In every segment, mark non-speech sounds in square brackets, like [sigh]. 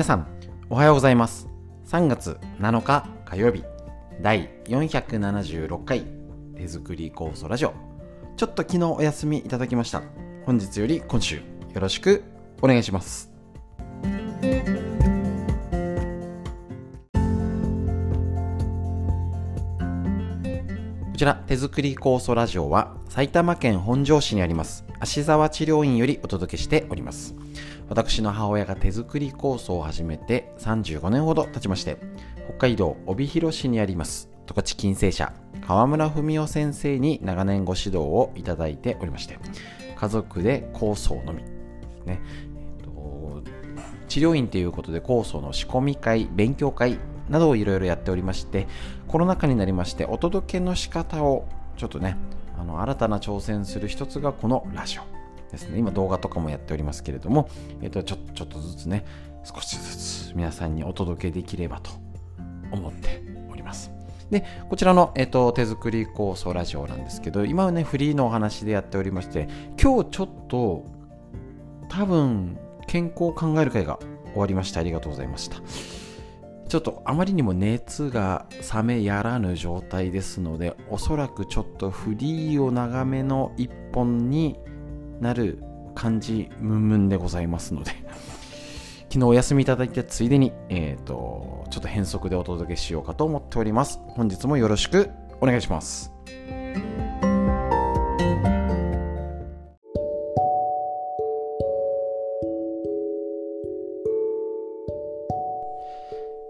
皆さんおはようございます。3月7日火曜日第476回手作り酵素ラジオ。ちょっと昨日お休みいただきました。本日より今週よろしくお願いします。こちら手作り酵素ラジオは埼玉県本庄市にあります芦沢治療院よりお届けしております。私の母親が手作り酵素を始めて35年ほど経ちまして北海道帯広市にあります十勝金星社川村文夫先生に長年ご指導をいただいておりまして家族で酵素を飲みね、治療院ということで酵素の仕込み会勉強会などをいろいろやっておりましてコロナ禍になりましてお届けの仕方をちょっとねあの新たな挑戦する一つがこのラジオ。ですね。今動画とかもやっておりますけれども、えー、とちょちょっとずつね少しずつ皆さんにお届けできればと思っております。でこちらの、えーと、手作り構想ラジオなんですけど今はねフリーのお話でやっておりまして今日ちょっと多分健康を考える会が終わりましてありがとうございました。ちょっとあまりにも熱が冷めやらぬ状態ですのでおそらくちょっとフリーを長めの一本になる感じムンムンでございますので [laughs] 昨日お休みいただいてついでに、えっ、ー、と、ちょっと変則でお届けしようかと思っております。本日もよろしくお願いします。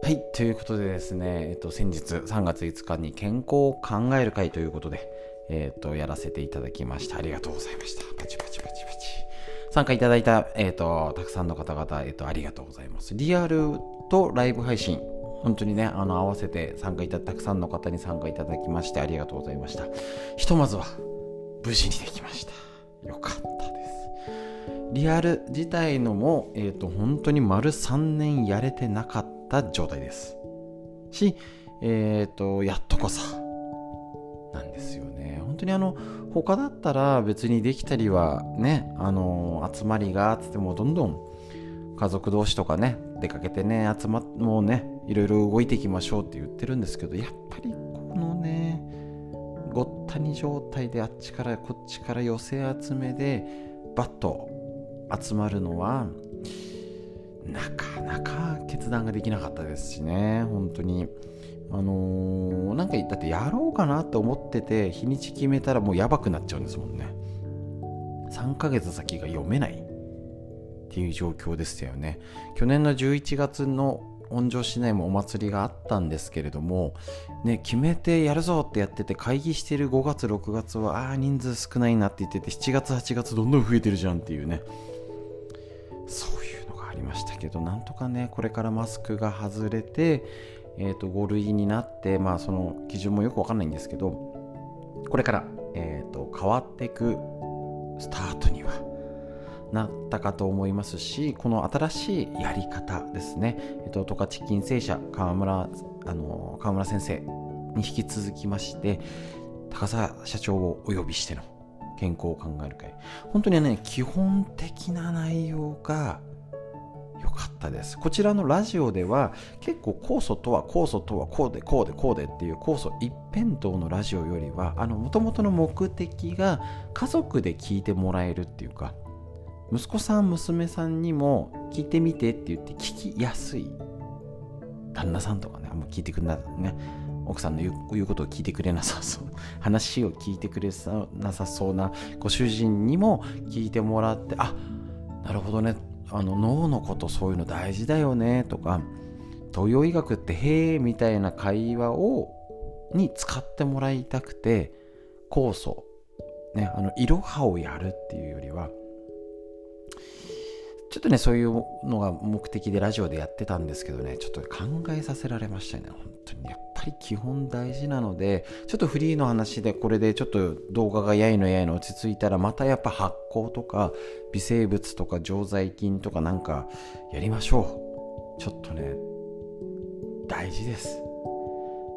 はい、ということでですね、えっと、先日3月5日に健康を考える会ということで、えっ、ー、と、やらせていただきました。ありがとうございました。パチパチパチパチ。参加いただいた、えっ、ー、と、たくさんの方々、えっ、ー、と、ありがとうございます。リアルとライブ配信、本当にね、あの、合わせて参加いたたくさんの方に参加いただきまして、ありがとうございました。ひとまずは、無事にできました。よかったです。リアル自体のも、えっ、と、本当に丸3年やれてなかった状態です。し、えっ、と、やっとこさ、なんですよ当にあの他だったら別にできたりはねあの集まりがつってもどんどん家族同士とかね出かけてね集まっもうねいろいろ動いていきましょうって言ってるんですけどやっぱりこのねごったに状態であっちからこっちから寄せ集めでバッと集まるのはなかなか決断ができなかったですしね本当に。あのー、なんかだってやろうかなと思ってて日にち決めたらもうやばくなっちゃうんですもんね。3ヶ月先が読めないっていう状況でしたよね。去年の11月の本庄市内もお祭りがあったんですけれども、ね、決めてやるぞってやってて会議してる5月6月はああ人数少ないなって言ってて7月8月どんどん増えてるじゃんっていうね。そういうのがありましたけどなんとかねこれからマスクが外れてえーと、5類になって、まあ、その基準もよくわかんないんですけどこれから、えーと、変わっていくスタートにはなったかと思いますしこの新しいやり方ですね、えーと、十勝金星社川村あの川村先生に引き続きまして高澤社長をお呼びしての健康を考える会。本当にね基本的な内容がよかったです。こちらのラジオでは結構酵素とは酵素とはこうでこうでこうでっていう酵素一辺倒のラジオよりはあの元々の目的が家族で聞いてもらえるっていうか息子さん娘さんにも聞いてみてって言って聞きやすい。旦那さんとかねあんま聞いてくれなね。奥さんの言う言うことを聞いてくれなさそう。[laughs] 話を聞いてくれなさそうなご主人にも聞いてもらってあなるほどね。あの脳のことそういうの大事だよねとか東洋医学ってへえみたいな会話をに使ってもらいたくて酵素ねあのいろはをやるっていうよりはちょっとねそういうのが目的でラジオでやってたんですけどねちょっと考えさせられましたね本当に。やっぱり基本大事なのでちょっとフリーの話でこれでちょっと動画がやいのやいの落ち着いたらまたやっぱ発酵とか微生物とか常在菌とかなんかやりましょう。ちょっとね大事です。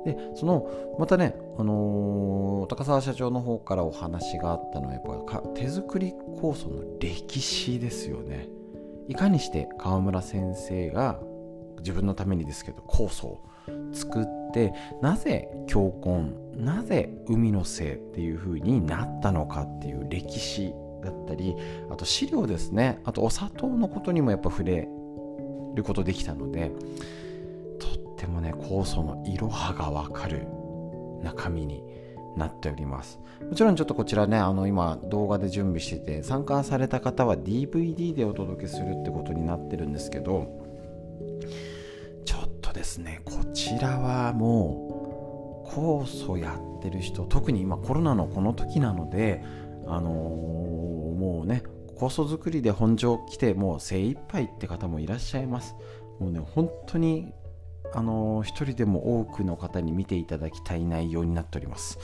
でそのまたね、あのー、高澤社長の方からお話があったのはやっぱ手作り酵素の歴史ですよね。いかにして川村先生が自分のためにですけど酵素を作ってなぜ強根なぜ海のせいっていう風になったのかっていう歴史だったりあと飼料ですね。あとお砂糖のことにもやっぱ触れることできたのでとってもね酵素のいろはがわかる中身になっております。もちろんちょっとこちらねあの今動画で準備してて参加された方は DVD でお届けするってことになってるんですけどちょっとですねこちらはもう酵素やってる人特に今コロナのこの時なのであのー、もうね酵素作りで本庄来てもう精一杯って方もいらっしゃいます。もうね本当にあの一人でも多くの方に見ていただきたい内容になっております。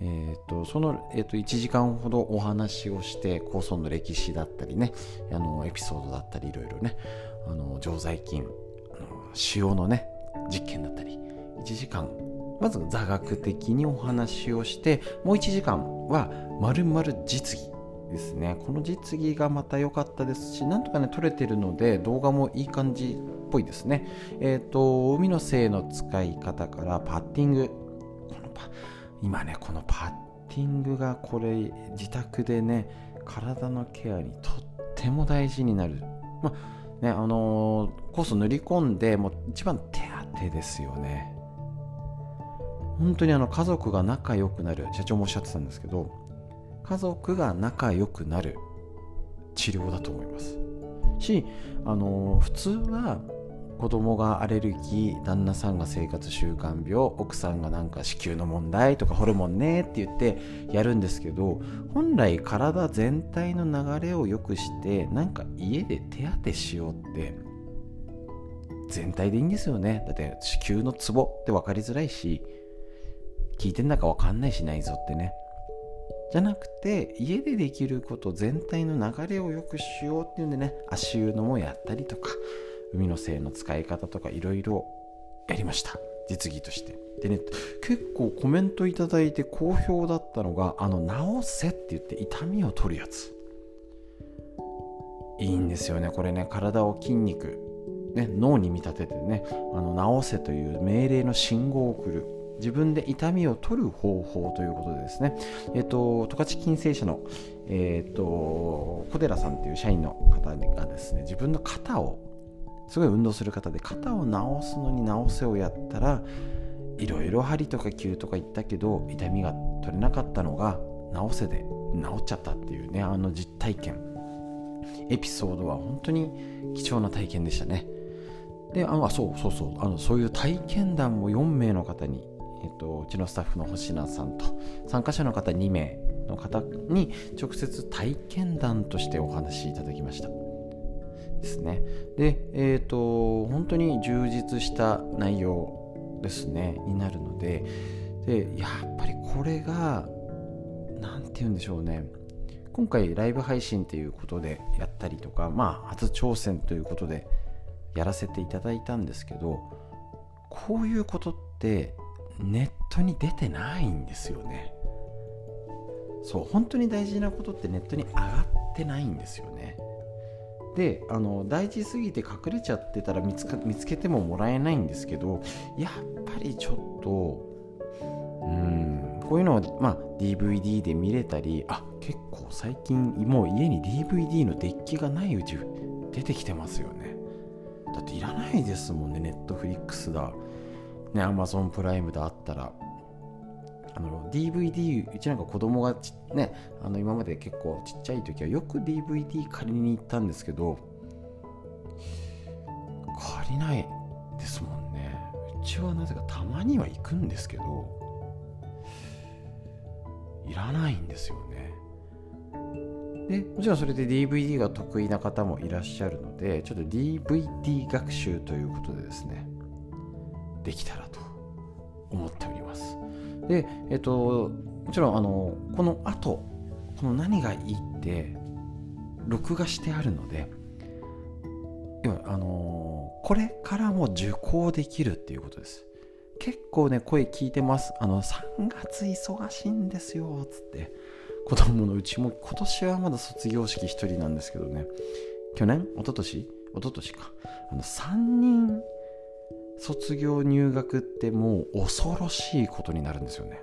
えーと、その、えーと、1時間ほどお話をして酵素の歴史だったりねあのエピソードだったりいろいろねあの常在菌あの塩のね実験だったり1時間まず座学的にお話をしてもう1時間はまるまる実技ですねこの実技がまた良かったですしなんとかね撮れてるので動画もいい感じぽいですね。えっ、ー、と海の精の使い方からパッティング。このパ今ねこのパッティングがこれ自宅でね体のケアにとっても大事になる。まあねあのー、コース塗り込んでもう一番手当ですよね。本当にあの家族が仲良くなる。社長もおっしゃってたんですけど家族が仲良くなる治療だと思います。しあの普通は子供がアレルギー旦那さんが生活習慣病奥さんがなんか子宮の問題とかホルモンねって言ってやるんですけど本来体全体の流れを良くしてなんか家で手当てしようって全体でいいんですよね。だって子宮のツボって分かりづらいし聞いてんだか分かんないし内臓ってね。じゃなくて家でできること全体の流れを良くしようっていうんでね足湯のもやったりとか海の精の使い方とかいろいろやりました。実技として。でね結構コメントいただいて好評だったのがあの治せって言って痛みを取るやつ。いいんですよねこれね。体を筋肉ね、脳に見立ててねあの治せという命令の信号を送る。自分で痛みを取る方法ということでですね、えっ、と、十勝金星社の、えっ、と、小寺さんという社員の方がですね、自分の肩を、すごい運動する方で、肩を治すのに治せをやったら、いろいろ針とか灸とか言ったけど、痛みが取れなかったのが、治せで治っちゃったっていうね、あの実体験。エピソードは本当に貴重な体験でしたね。で、ああそうそうそう、あのそういう体験談も4名の方にえっと、うちのスタッフの星名さんと参加者の方2名の方に直接体験談としてお話しいただきましたですね。でえっ、ー、と本当に充実した内容ですねになるので。でやっぱりこれが何て言うんでしょうね。今回ライブ配信ということでやったりとかまあ初挑戦ということでやらせていただいたんですけどこういうことってネットに出てないんですよね。そう本当に大事なことってネットに上がってないんですよね。であの大事すぎて隠れちゃってたら見つか見つけてももらえないんですけどやっぱりちょっとうんこういうのを、まあ、DVD で見れたりあ結構最近もう家に DVD のデッキがないうち出てきてますよね。だっていらないですもんねネットフリックスだ。ね、Amazon プライムであったら、あの DVD、うちなんか子供がね、あの今まで結構ちっちゃい時はよく DVD 借りに行ったんですけど、借りないですもんね。うちはなぜかたまには行くんですけど、いらないんですよね。でもちろんそれで DVD が得意な方もいらっしゃるので、ちょっと DVD 学習ということでですね、できたらと思っております。で、えっと、もちろんあのこの後この何がいいって録画してあるので要はあのこれからも受講できるっていうことです。結構ね声聞いてます。あの3月忙しいんですよつって。子供のうちも今年はまだ卒業式1人なんですけどね。去年？一昨年？一昨年か。あの3人卒業入学ってもう恐ろしいことになるんですよね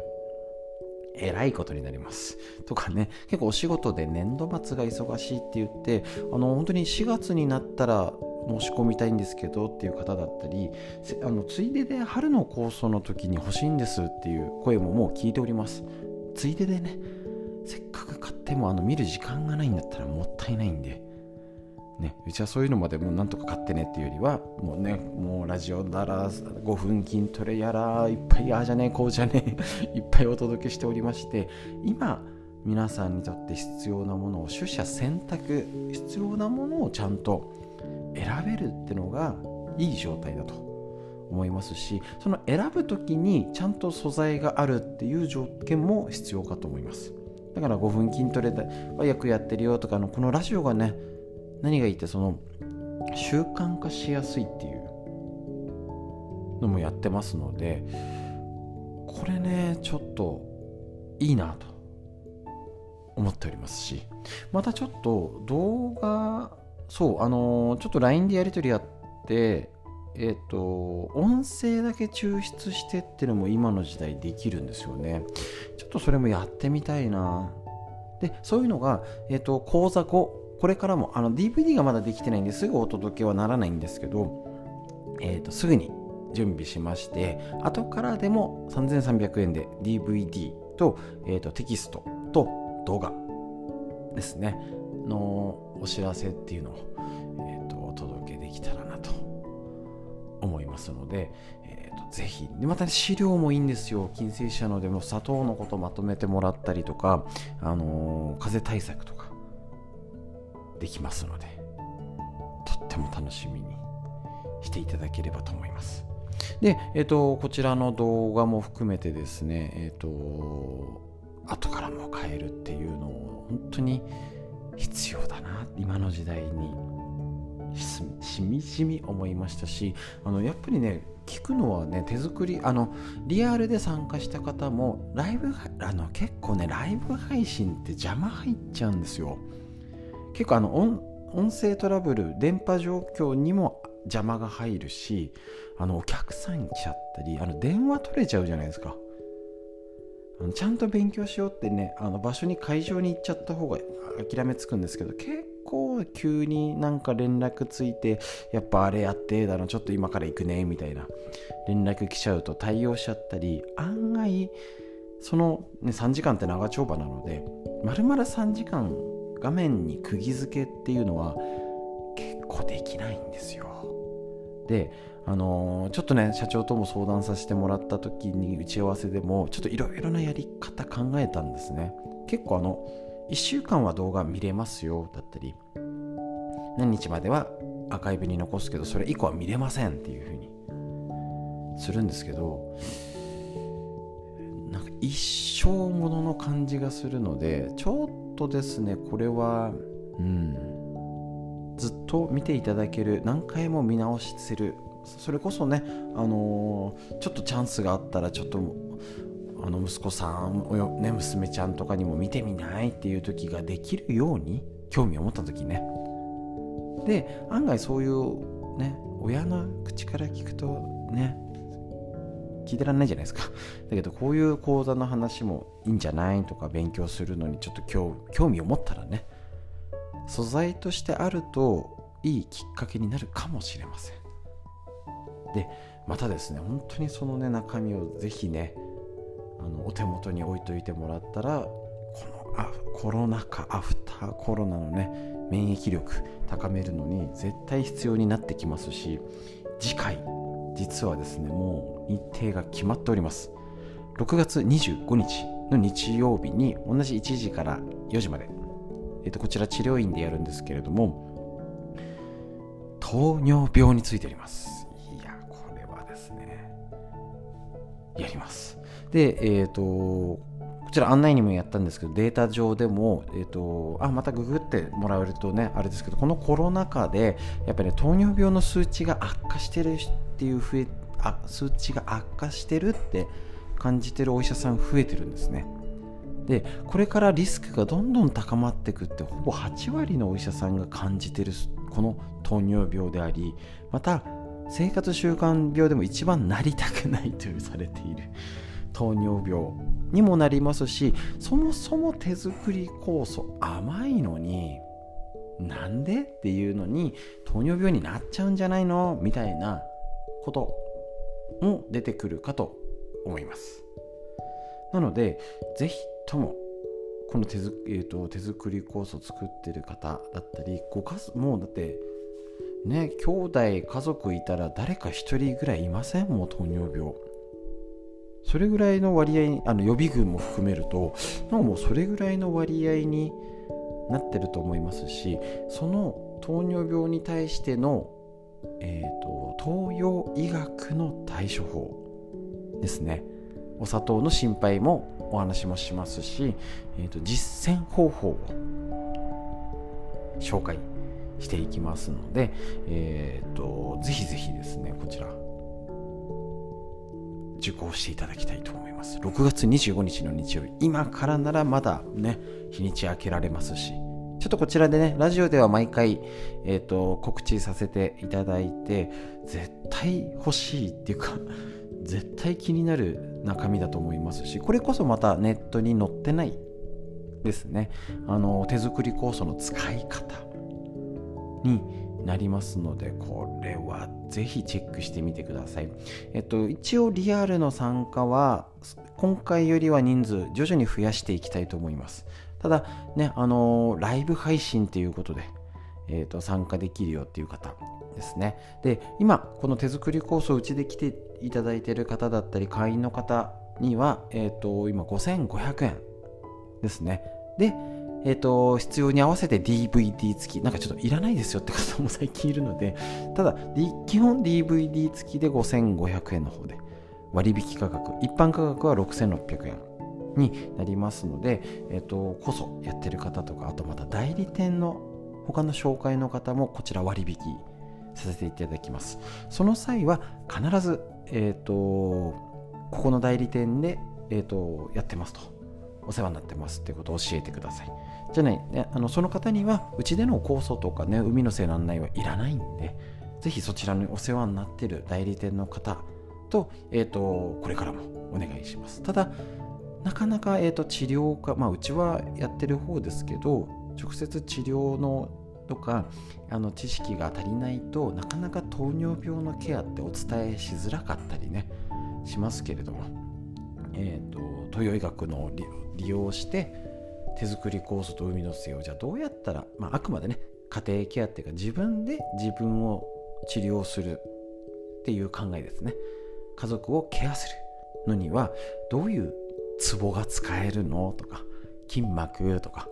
えらいことになります。とかね、結構お仕事で年度末が忙しいって言って、あの、本当に4月になったら申し込みたいんですけどっていう方だったり、あの、ついでで春の構想の時に欲しいんですっていう声ももう聞いております。ついででね、せっかく買ってもあの見る時間がないんだったらもったいないんで、ね、うちはそういうのまでもうなんとか買ってねっていうよりはもうねもうラジオだら5分筋トレやらいっぱいああじゃねえこうじゃねえ [laughs] いっぱいお届けしておりまして今皆さんにとって必要なものを取捨選択必要なものをちゃんと選べるってのがいい状態だと思いますしその選ぶ時にちゃんと素材があるっていう条件も必要かと思います。だから5分筋トレはよくやってるよとかのこのラジオがね何がいいってその習慣化しやすいっていうのもやってますのでこれねちょっといいなと思っておりますしまたちょっと動画そうあのちょっと LINE でやり取りやってえっ、ー、と音声だけ抽出してってのも今の時代できるんですよね。ちょっとそれもやってみたいな。でそういうのが、えっ、ー、と講座後これからもあの DVD がまだできてないんですぐお届けはならないんですけど、えーと、すぐに準備しまして後からでも3300円で DVD と,、えーと、テキストと動画ですねのお知らせっていうのを、えーと、お届けできたらなと思いますので、えー、とぜひでまた、ね、資料もいいんですよ。金星社のでも砂糖のことまとめてもらったりとか、あのー、風邪対策とかできますのでとっても楽しみにしていただければと思いますで、え、ー、と、こちらの動画も含めてですね、えっ、ー、と、後からも変えるっていうのを本当に必要だな、今の時代にしみじみ思いましたし、あの、やっぱりね、聞くのはね、手作り、あの、リアルで参加した方も、ライブ、あの、結構ね、ライブ配信って邪魔入っちゃうんですよ。結構あの音声トラブル電波状況にも邪魔が入るしあのお客さん来ちゃったりあの電話取れちゃうじゃないですか。あのちゃんと勉強しようってねあの場所に会場に行っちゃった方が諦めつくんですけど結構急になんか連絡ついてやっぱあれやってだのちょっと今から行くねみたいな連絡来ちゃうと対応しちゃったり案外その、ね、3時間って長丁場なので丸々3時間画面に釘付けっていうのは結構できないんですよ。であのー、ちょっとね社長とも相談させてもらった時に打ち合わせでもちょっといろいろなやり方考えたんですね。結構あの1週間は動画見れますよだったり。何日まではアーカイブに残すけどそれ以降は見れませんっていう風に。するんですけどなんか一生ものの感じがするのでちょっとですね。これはうん。ずっと見ていただける何回も見直しする。それこそね、あのー、ちょっとチャンスがあったらちょっとあの息子さん、ね、娘ちゃんとかにも見てみないっていう時ができるように興味を持った時ね。で案外そういうね親の口から聞くとね聞いてらんないじゃないですか。だけどこういう講座の話もいいんじゃないとか勉強するのにちょっと興味を持ったらね、素材としてあるといいきっかけになるかもしれません。で、またですね、本当にそのね、中身をぜひね、あのお手元に置いといてもらったら、このあコロナ禍、アフターコロナのね、免疫力高めるのに絶対必要になってきますし、次回実はですねもう日程が決まっております。6月25日の日曜日に同じ1時から4時まで、えー、とこちら治療院でやるんですけれども糖尿病についております。いやこれはですねやります。でえっ、ー、とこちら案内にもやったんですけど、データ上でも、え、ー、と、あ、またググってもらえるとね、あれですけど、このコロナ禍で、やっぱり、ね、糖尿病の数値が悪化してるっていう増えあ数値が悪化してるって感じてるお医者さん増えてるんですね。でこれからリスクがどんどん高まっていくってほぼ8割のお医者さんが感じてるこの糖尿病でありまた生活習慣病でも一番なりたくないとされている [laughs] 糖尿病。にもなりますしそもそも手作り酵素甘いのになんでっていうのに糖尿病になっちゃうんじゃないのみたいなことも出てくるかと思います。なのでぜひともこの手,、えーと、手作り酵素作ってる方だったりご家族もうだってね兄弟家族いたら誰か1人ぐらいいません？もう糖尿病。それぐらいの割合あの予備軍も含めるとなんかもうそれぐらいの割合になってると思いますしその糖尿病に対しての、えーと、東洋医学の対処法ですね。お砂糖の心配もお話もしますし、えーと、実践方法を紹介していきますので、えーと、ぜひぜひですねこちら受講していただきたいと思います。6月25日の日曜日。今からならまだね日にち開けられますし。ちょっとこちらでねラジオでは毎回、えーと、告知させていただいて絶対欲しいっていうか絶対気になる中身だと思いますしこれこそまたネットに載ってないですね。あの手作り酵素の使い方になりますのでこれはぜひチェックしてみてください。えっと一応リアルの参加は今回よりは人数徐々に増やしていきたいと思います。ただねあのライブ配信ということで、えーと、参加できるよっていう方ですね。で今この手作りコースをうちで来ていただいている方だったり会員の方には、えーと今5500円ですね。でえーと、必要に合わせて DVD 付き。なんかちょっといらないですよって方も最近いるので。ただ、基本 DVD 付きで5500円の方で。割引価格。一般価格は6600円になりますので、えーと、こそやってる方とかあとまた代理店の他の紹介の方もこちら割引させていただきます。その際は必ず、えーと、ここの代理店で、えーとやってますと。お世話になってますってことを教えてください。じゃない、ね、あのその方にはうちでの酵素とかね海のせいの案内はいらないんでぜひそちらにお世話になってる代理店の方と,、えーと、これからもお願いします。ただなかなか、えーと、治療か、まあ、うちはやってる方ですけど直接治療のとかあの知識が足りないとなかなか糖尿病のケアってお伝えしづらかったりねしますけれども、えーと、東洋医学の利用して手作り酵素と海の精をじゃあどうやったら、まあ、あくまでね家庭ケアっていうか自分で自分を治療するっていう考えですね。家族をケアするのにはどういうツボが使えるの？とか筋膜とか。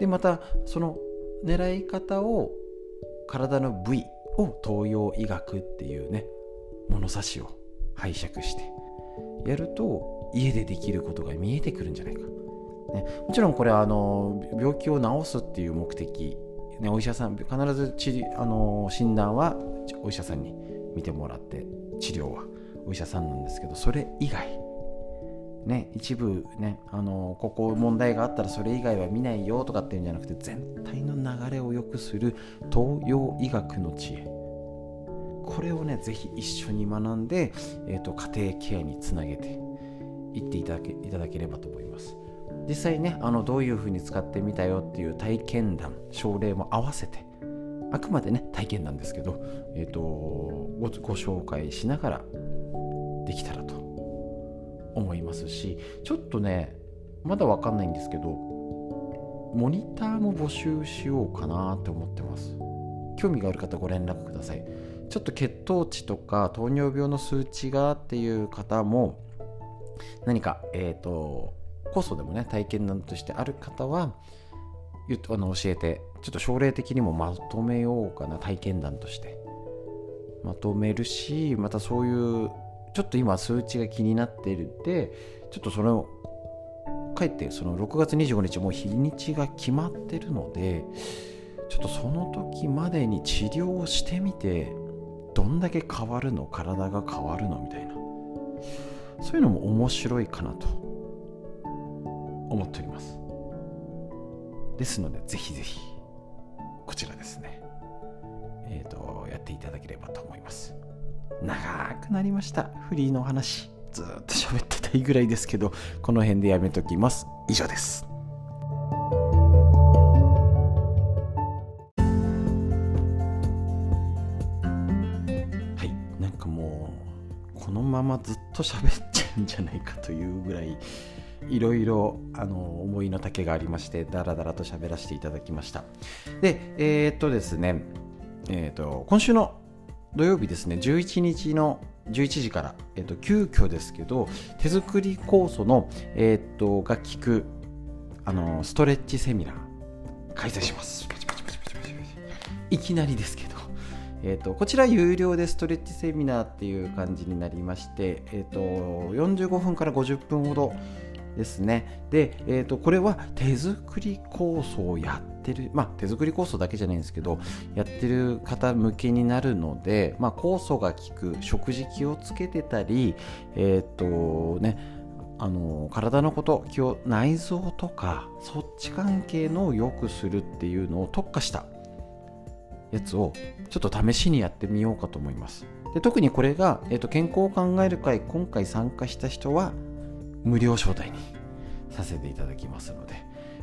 でまたその狙い方を体の部位を東洋医学っていうね物差しを拝借してやると家でできることが見えてくるんじゃないか、ね、もちろんこれはあの病気を治すっていう目的、ね、お医者さん必ず治あの診断はお医者さんに見てもらって治療はお医者さんなんですけどそれ以外ね、一部ね、あのここ問題があったらそれ以外は見ないよとかっていうんじゃなくて全体の流れを良くする東洋医学の知恵。これをねぜひ一緒に学んで、えーと、家庭ケアにつなげていっていただけいただければと思います。実際ねあのどういうふうに使ってみたよっていう体験談症例も合わせてあくまでね体験なんですけど、えーと、ごご紹介しながらできたらと思いますしちょっとねまだわかんないんですけどモニターも募集しようかなって思ってます。興味がある方ご連絡ください。ちょっと血糖値とか糖尿病の数値がっていう方も何か、えっ、ー、と、酵素でもね、体験談としてある方は、あの教えて、ちょっと症例的にもまとめようかな、体験談として。まとめるし、またそういう、ちょっと今数値が気になっているんで、ちょっとそれを、かえってその6月25日もう日にちが決まってるので、ちょっとその時までに治療をしてみて、どんだけ変わるの体が変わるのみたいなそういうのも面白いかなと思っております。ですのでぜひぜひこちらですね。えっ、ー、とやっていただければと思います。長くなりました。フリーの話。ずっと喋ってたいぐらいですけどこの辺でやめときます。以上です。このままずっと喋っちゃうんじゃないかというぐらいいろいろあの思いの丈がありましてダラダラと喋らせていただきました。でえー、っとですねえー、っと今週の土曜日ですね11日の11時から、えー、と急遽ですけど手作り酵素の、えー、とが効くあのストレッチセミナー開催します。いきなりですけど、えーと、こちら有料でストレッチセミナーっていう感じになりまして、えーと45分から50分ほどですね。で、えーと、これは手作り酵素をやってる、まあ、手作り酵素だけじゃないんですけど、やってる方向けになるので、まあ、酵素が効く食事気をつけてたり、えっ、ー、とね、あの体のこと気を内臓とかそっち関係のを良くするっていうのを特化したやつをちょっと試しにやってみようかと思いますで特にこれが、えーと健康を考える会今回参加した人は無料招待にさせていただきますので、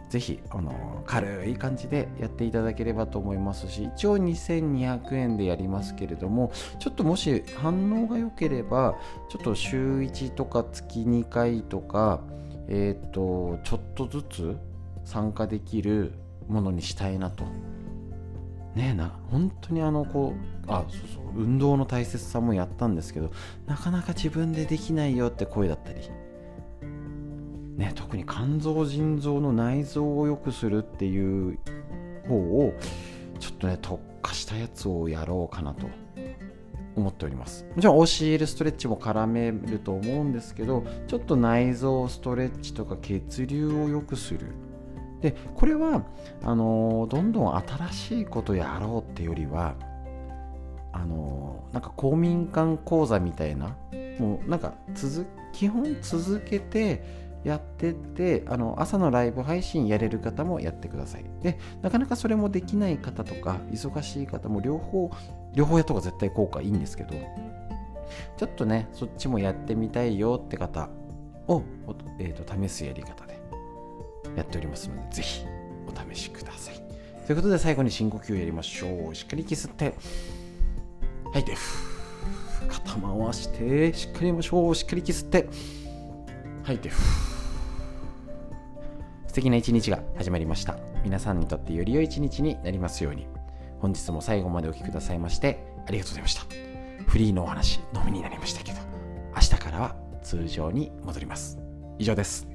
ぜひあの軽い感じでやっていただければと思いますし、一応2200円でやりますけれども、ちょっともし反応が良ければ、ちょっと週1とか月2回とか、えっ、ー、と、ちょっとずつ参加できるものにしたいなと。ねな、本当にあの、こう、あ、そうそう、運動の大切さもやったんですけど、なかなか自分でできないよって声だったり、ね、特に肝臓腎臓の内臓を良くするっていう方をちょっとね特化したやつをやろうかなと。思っております。もちろん OCL ストレッチも絡めると思うんですけどちょっと内臓ストレッチとか血流を良くする。でこれはあのどんどん新しいことやろうってよりはあのなんか公民館講座みたいなもうなんか続基本続けてやってってあの朝のライブ配信やれる方もやってください。でなかなかそれもできない方とか忙しい方も両方両方やった方が絶対効果いいんですけどちょっとねそっちもやってみたいよって方を、えーと、試すやり方やっておりますのでぜひお試しください。ということで最後に深呼吸やりましょう。しっかり息吸って吐い。て肩回してしっかりやりましょう。しっかり息吸って吐い。て素敵な一日が始まりました。皆さんにとってより良い一日になりますように。本日も最後までお聴きくださいましてありがとうございました。フリーのお話のみになりましたけど明日からは通常に戻ります。以上です。